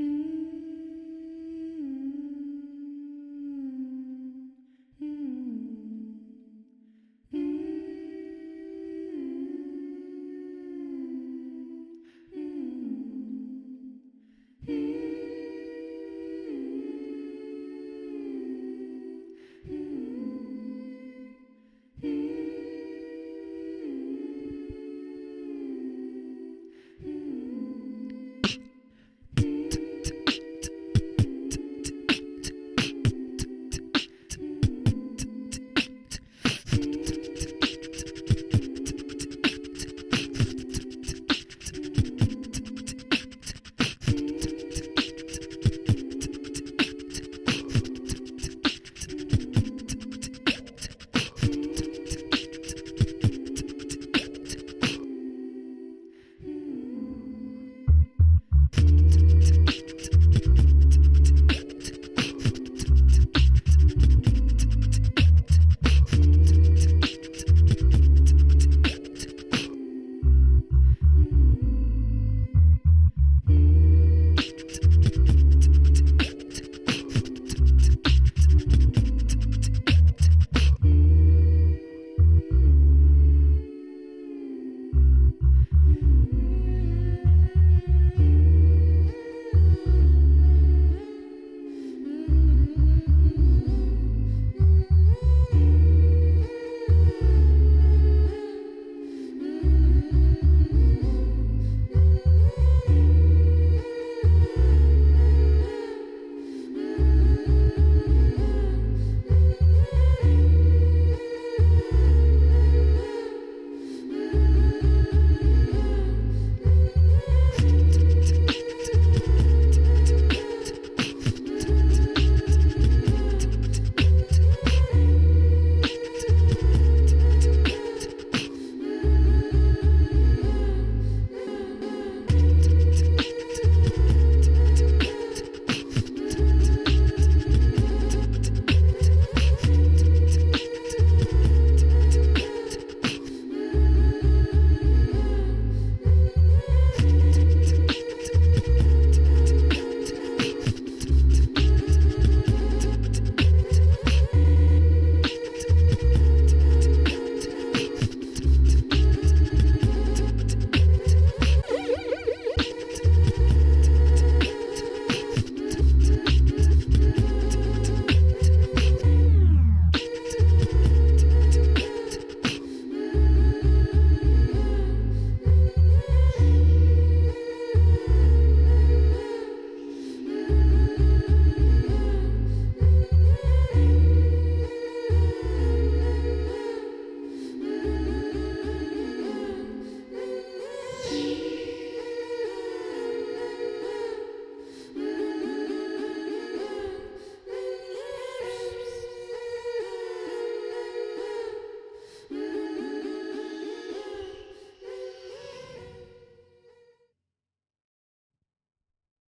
Mm-hmm.